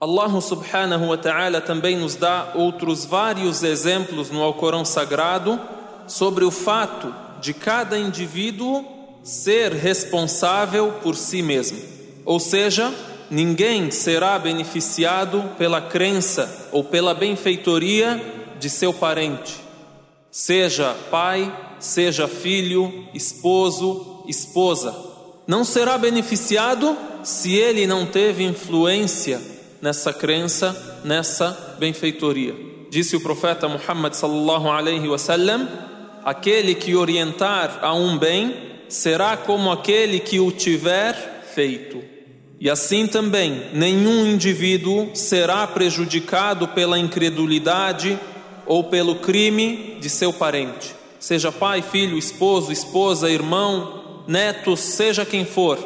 Allah subhanahu wa ta'ala também nos dá outros vários exemplos no Alcorão Sagrado sobre o fato de cada indivíduo ser responsável por si mesmo. Ou seja, ninguém será beneficiado pela crença ou pela benfeitoria de seu parente, seja pai, seja filho, esposo, esposa. Não será beneficiado se ele não teve influência nessa crença, nessa benfeitoria. Disse o profeta Muhammad sallallahu alaihi wasallam: aquele que orientar a um bem será como aquele que o tiver feito. E assim também, nenhum indivíduo será prejudicado pela incredulidade ou pelo crime de seu parente, seja pai, filho, esposo, esposa, irmão, neto, seja quem for.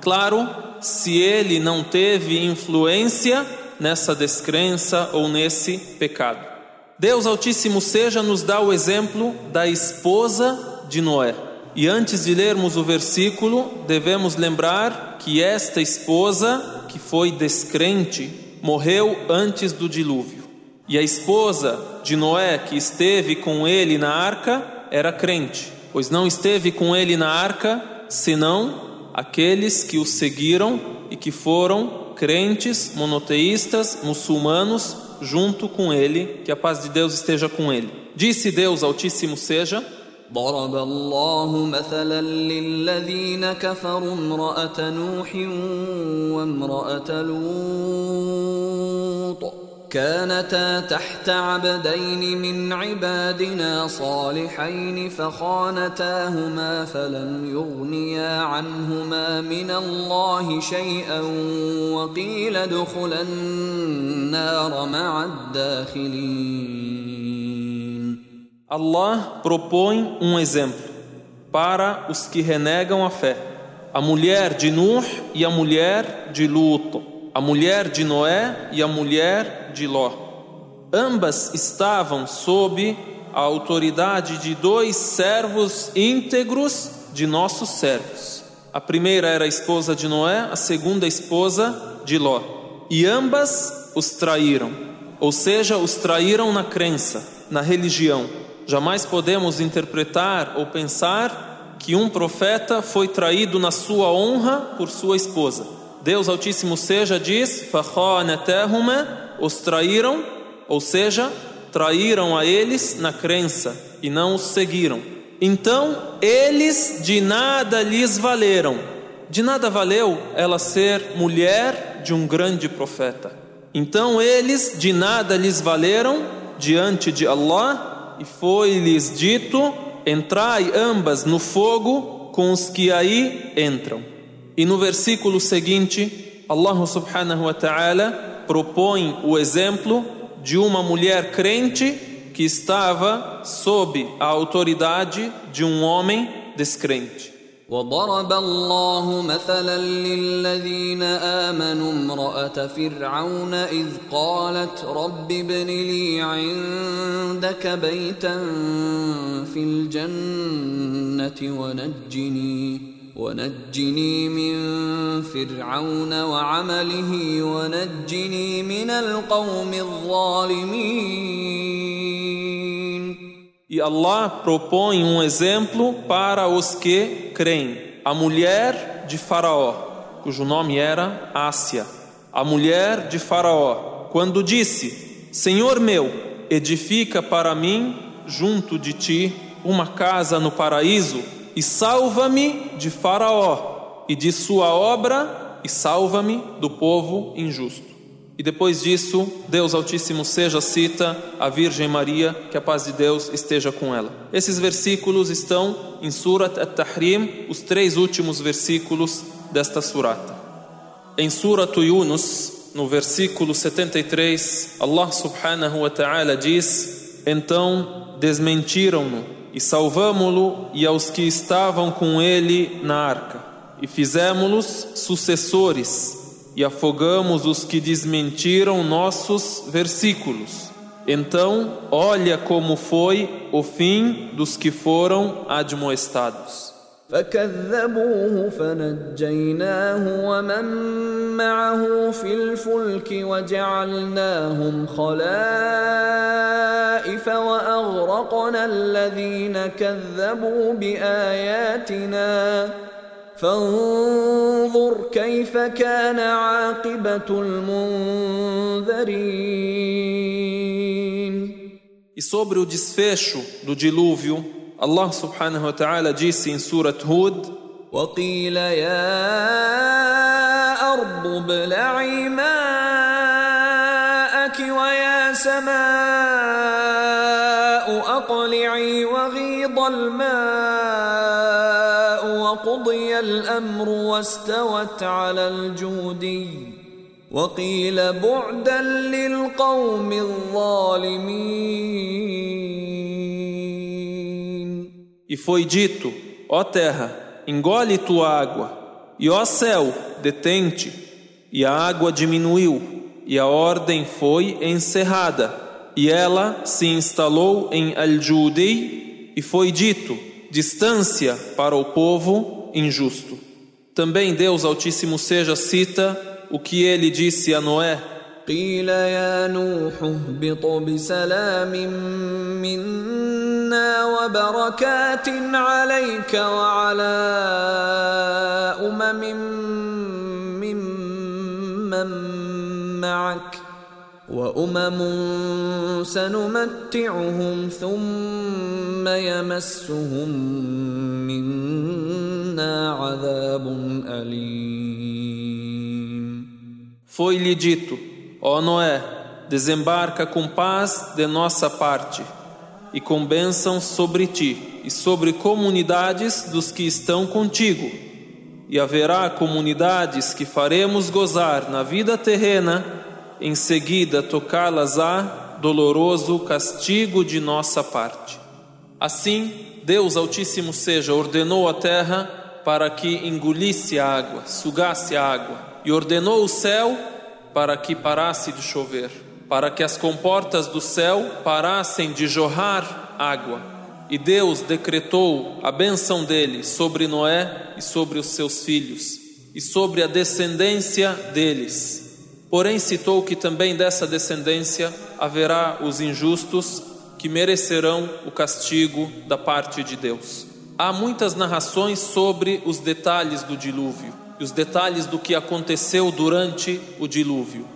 Claro, se ele não teve influência nessa descrença ou nesse pecado. Deus Altíssimo seja nos dá o exemplo da esposa de Noé. E antes de lermos o versículo, devemos lembrar que esta esposa, que foi descrente, morreu antes do dilúvio. E a esposa de Noé, que esteve com ele na arca, era crente, pois não esteve com ele na arca senão aqueles que o seguiram e que foram crentes, monoteístas, muçulmanos, junto com ele, que a paz de Deus esteja com ele. Disse Deus Altíssimo seja. ضرب الله مثلا للذين كفروا امرأة نوح وامرأة لوط كانتا تحت عبدين من عبادنا صالحين فخانتاهما فلم يغنيا عنهما من الله شيئا وقيل ادخلا النار مع الداخلين Allah propõe um exemplo para os que renegam a fé. A mulher de Nuh e a mulher de Luto. A mulher de Noé e a mulher de Ló. Ambas estavam sob a autoridade de dois servos íntegros de nossos servos. A primeira era a esposa de Noé, a segunda a esposa de Ló. E ambas os traíram, ou seja, os traíram na crença, na religião. Jamais podemos interpretar ou pensar que um profeta foi traído na sua honra por sua esposa. Deus Altíssimo seja diz: os traíram, ou seja, traíram a eles na crença e não os seguiram. Então eles de nada lhes valeram. De nada valeu ela ser mulher de um grande profeta. Então eles de nada lhes valeram diante de Allah e foi-lhes dito: entrai ambas no fogo com os que aí entram. E no versículo seguinte, Allah subhanahu wa ta'ala propõe o exemplo de uma mulher crente que estava sob a autoridade de um homem descrente. وضرب الله مثلا للذين آمنوا امرأة فرعون إذ قالت رب ابن لي عندك بيتا في الجنة ونجني ونجني من فرعون وعمله ونجني من القوم الظالمين E Allah propõe um exemplo para os que creem. A mulher de Faraó, cujo nome era Ásia, a mulher de Faraó, quando disse: Senhor meu, edifica para mim junto de ti uma casa no paraíso e salva-me de Faraó e de sua obra, e salva-me do povo injusto. E depois disso, Deus Altíssimo seja cita a Virgem Maria, que a paz de Deus esteja com ela. Esses versículos estão em Surat At-Tahrim, os três últimos versículos desta surata. Em Surat Yunus, no versículo 73, Allah subhanahu wa ta'ala diz: Então desmentiram-no e salvamo-lo e aos que estavam com ele na arca, e fizemos-los sucessores, e afogamos os que desmentiram nossos versículos. Então, olha como foi o fim dos que foram admoestados. فكذبوه فنجيناه ومن معه في الفلك وجعلناهم خلائف واغرقنا الذين كذبوا باياتنا فانظر كيف كان عاقبه المنذرين. E sobre o desfecho do dilúvio, Allah subhanahu wa ta'ala disse em Surat Hud: وقيل يا أرض ابلعي ماءك الأمر واستوت على الجودي وقيل بعدا للقوم الظالمين E foi dito: Ó terra, engole tua água, e ó céu, detente. E a água diminuiu, e a ordem foi encerrada, e ela se instalou em Al-Judi, e foi dito: distância para o povo injusto. Também Deus Altíssimo seja cita o que ele disse a Noé. قيل يا نوح اهبط بسلام منا وبركات عليك وعلى امم ممن معك وامم سنمتعهم ثم يمسهم منا عذاب اليم Foi-lhe dito: Ó Noé, desembarca com paz de nossa parte, e com bênção sobre ti e sobre comunidades dos que estão contigo. E haverá comunidades que faremos gozar na vida terrena, em seguida tocá-las a doloroso castigo de nossa parte. Assim, Deus Altíssimo seja ordenou a terra para que engolisse a água, sugasse a água, e ordenou o céu para que parasse de chover, para que as comportas do céu parassem de jorrar água. E Deus decretou a benção dele sobre Noé e sobre os seus filhos, e sobre a descendência deles. Porém, citou que também dessa descendência haverá os injustos que merecerão o castigo da parte de Deus. Há muitas narrações sobre os detalhes do dilúvio e os detalhes do que aconteceu durante o dilúvio.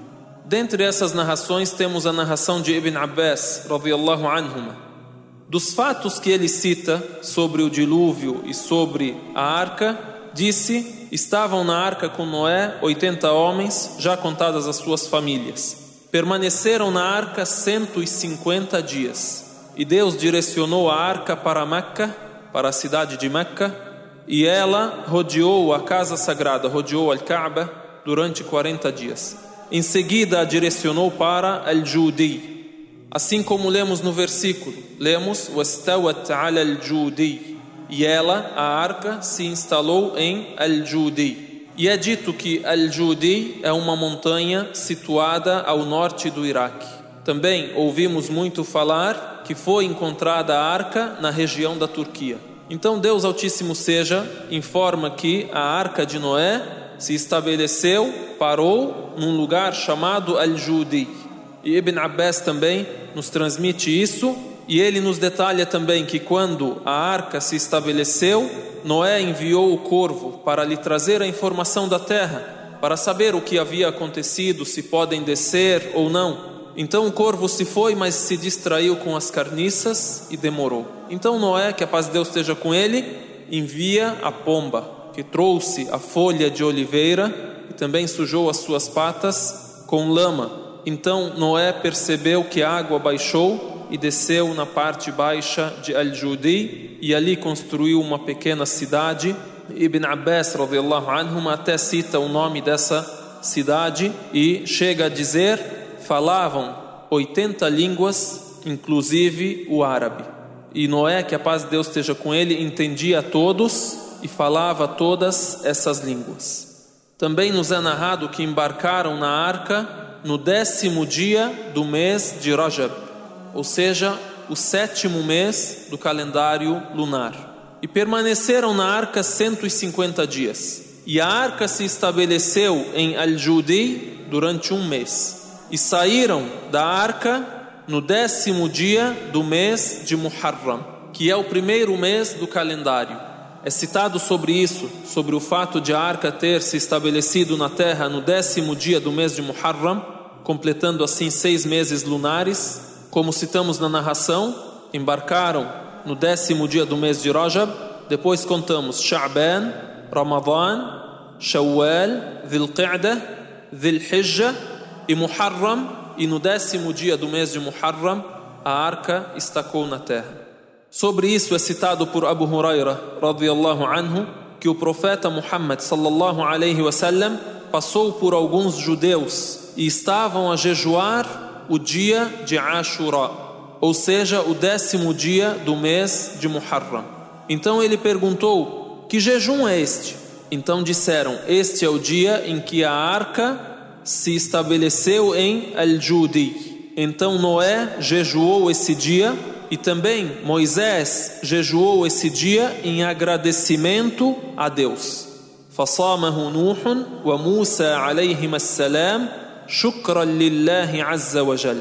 Dentre essas narrações temos a narração de Ibn Abbas, radiyallahu anhuma. Dos fatos que ele cita sobre o dilúvio e sobre a arca, disse: estavam na arca com Noé 80 homens, já contadas as suas famílias. Permaneceram na arca 150 dias. E Deus direcionou a arca para Meca, para a cidade de Meca, e ela rodeou a casa sagrada, rodeou Al-Kaaba durante 40 dias. Em seguida a direcionou para Al-Judi. Assim como lemos no versículo, lemos Wastawat ala al-Judi. E ela, a arca, se instalou em Al-Judi. E é dito que Al-Judi é uma montanha situada ao norte do Iraque. Também ouvimos muito falar que foi encontrada a arca na região da Turquia. Então Deus Altíssimo seja informa que a arca de Noé se estabeleceu, parou num lugar chamado Al-Judi. E Ibn Abbas também nos transmite isso, e ele nos detalha também que quando a arca se estabeleceu, Noé enviou o corvo para lhe trazer a informação da terra, para saber o que havia acontecido, se podem descer ou não. Então o corvo se foi, mas se distraiu com as carniças e demorou. Então Noé, que a paz de Deus esteja com ele, envia a pomba, que trouxe a folha de oliveira e também sujou as suas patas com lama. Então Noé percebeu que a água baixou e desceu na parte baixa de Al-Judi e ali construiu uma pequena cidade. Ibn Abbas radiallahu anhum até cita o nome dessa cidade e chega a dizer falavam 80 línguas, inclusive o árabe. E Noé, que a paz de Deus esteja com ele, entendia todos e falava todas essas línguas. Também nos é narrado que embarcaram na arca no décimo dia do mês de Rajab, ou seja, o sétimo mês do calendário lunar. e permaneceram na arca 150 dias. E a arca se estabeleceu em Al-Judi durante um mês. E saíram da arca no décimo dia do mês de Muharram, que é o primeiro mês do calendário. É citado sobre isso, sobre o fato de a arca ter se estabelecido na terra no décimo dia do mês de Muharram, completando assim seis meses lunares, como citamos na narração, embarcaram no décimo dia do mês de Rajab. Depois contamos Sha'ban, Ramadan, Shawwal, Dhul Qa'dah, Dhul Hijjah e Muharram. E no décimo dia do mês de Muharram, a arca estacou na terra. Sobre isso é citado por Abu Huraira, radiyallahu anhu, que o profeta Muhammad sallallahu alaihi wasallam passou por alguns judeus e estavam a jejuar o dia de Ashura ou seja, o décimo dia do mês de Muharram. Então ele perguntou: Que jejum é este? Então disseram: Este é o dia em que a arca se estabeleceu em Al-Judi. Então Noé jejuou esse dia e também Moisés jejuou esse dia em agradecimento a Deus. فصامه نوح وموسى عليهما السلام shukran azza wa jal.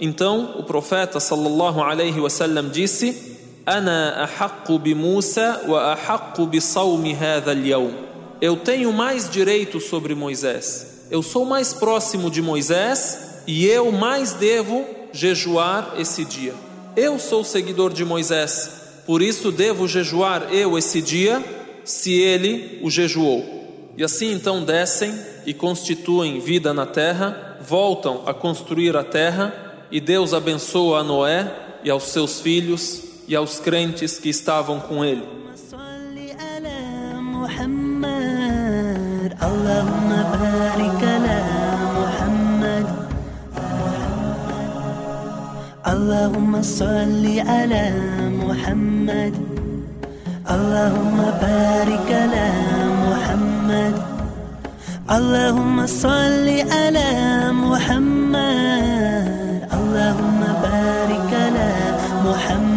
Então o profeta sallallahu alaihi wasallam disse: Ana ahaqqu bi Musa wa ahaqqu bi sawmi hadha al-yawm. Eu tenho mais direito sobre Moisés. Eu sou mais próximo de Moisés e eu mais devo jejuar esse dia. Eu sou seguidor de Moisés, por isso devo jejuar eu esse dia, se ele o jejuou. E assim então descem e constituem vida na terra, voltam a construir a terra e Deus abençoa a Noé e aos seus filhos e aos crentes que estavam com ele. اللهم صل على محمد اللهم بارك على محمد اللهم صل على محمد. اللهم بارك على محمد محمد.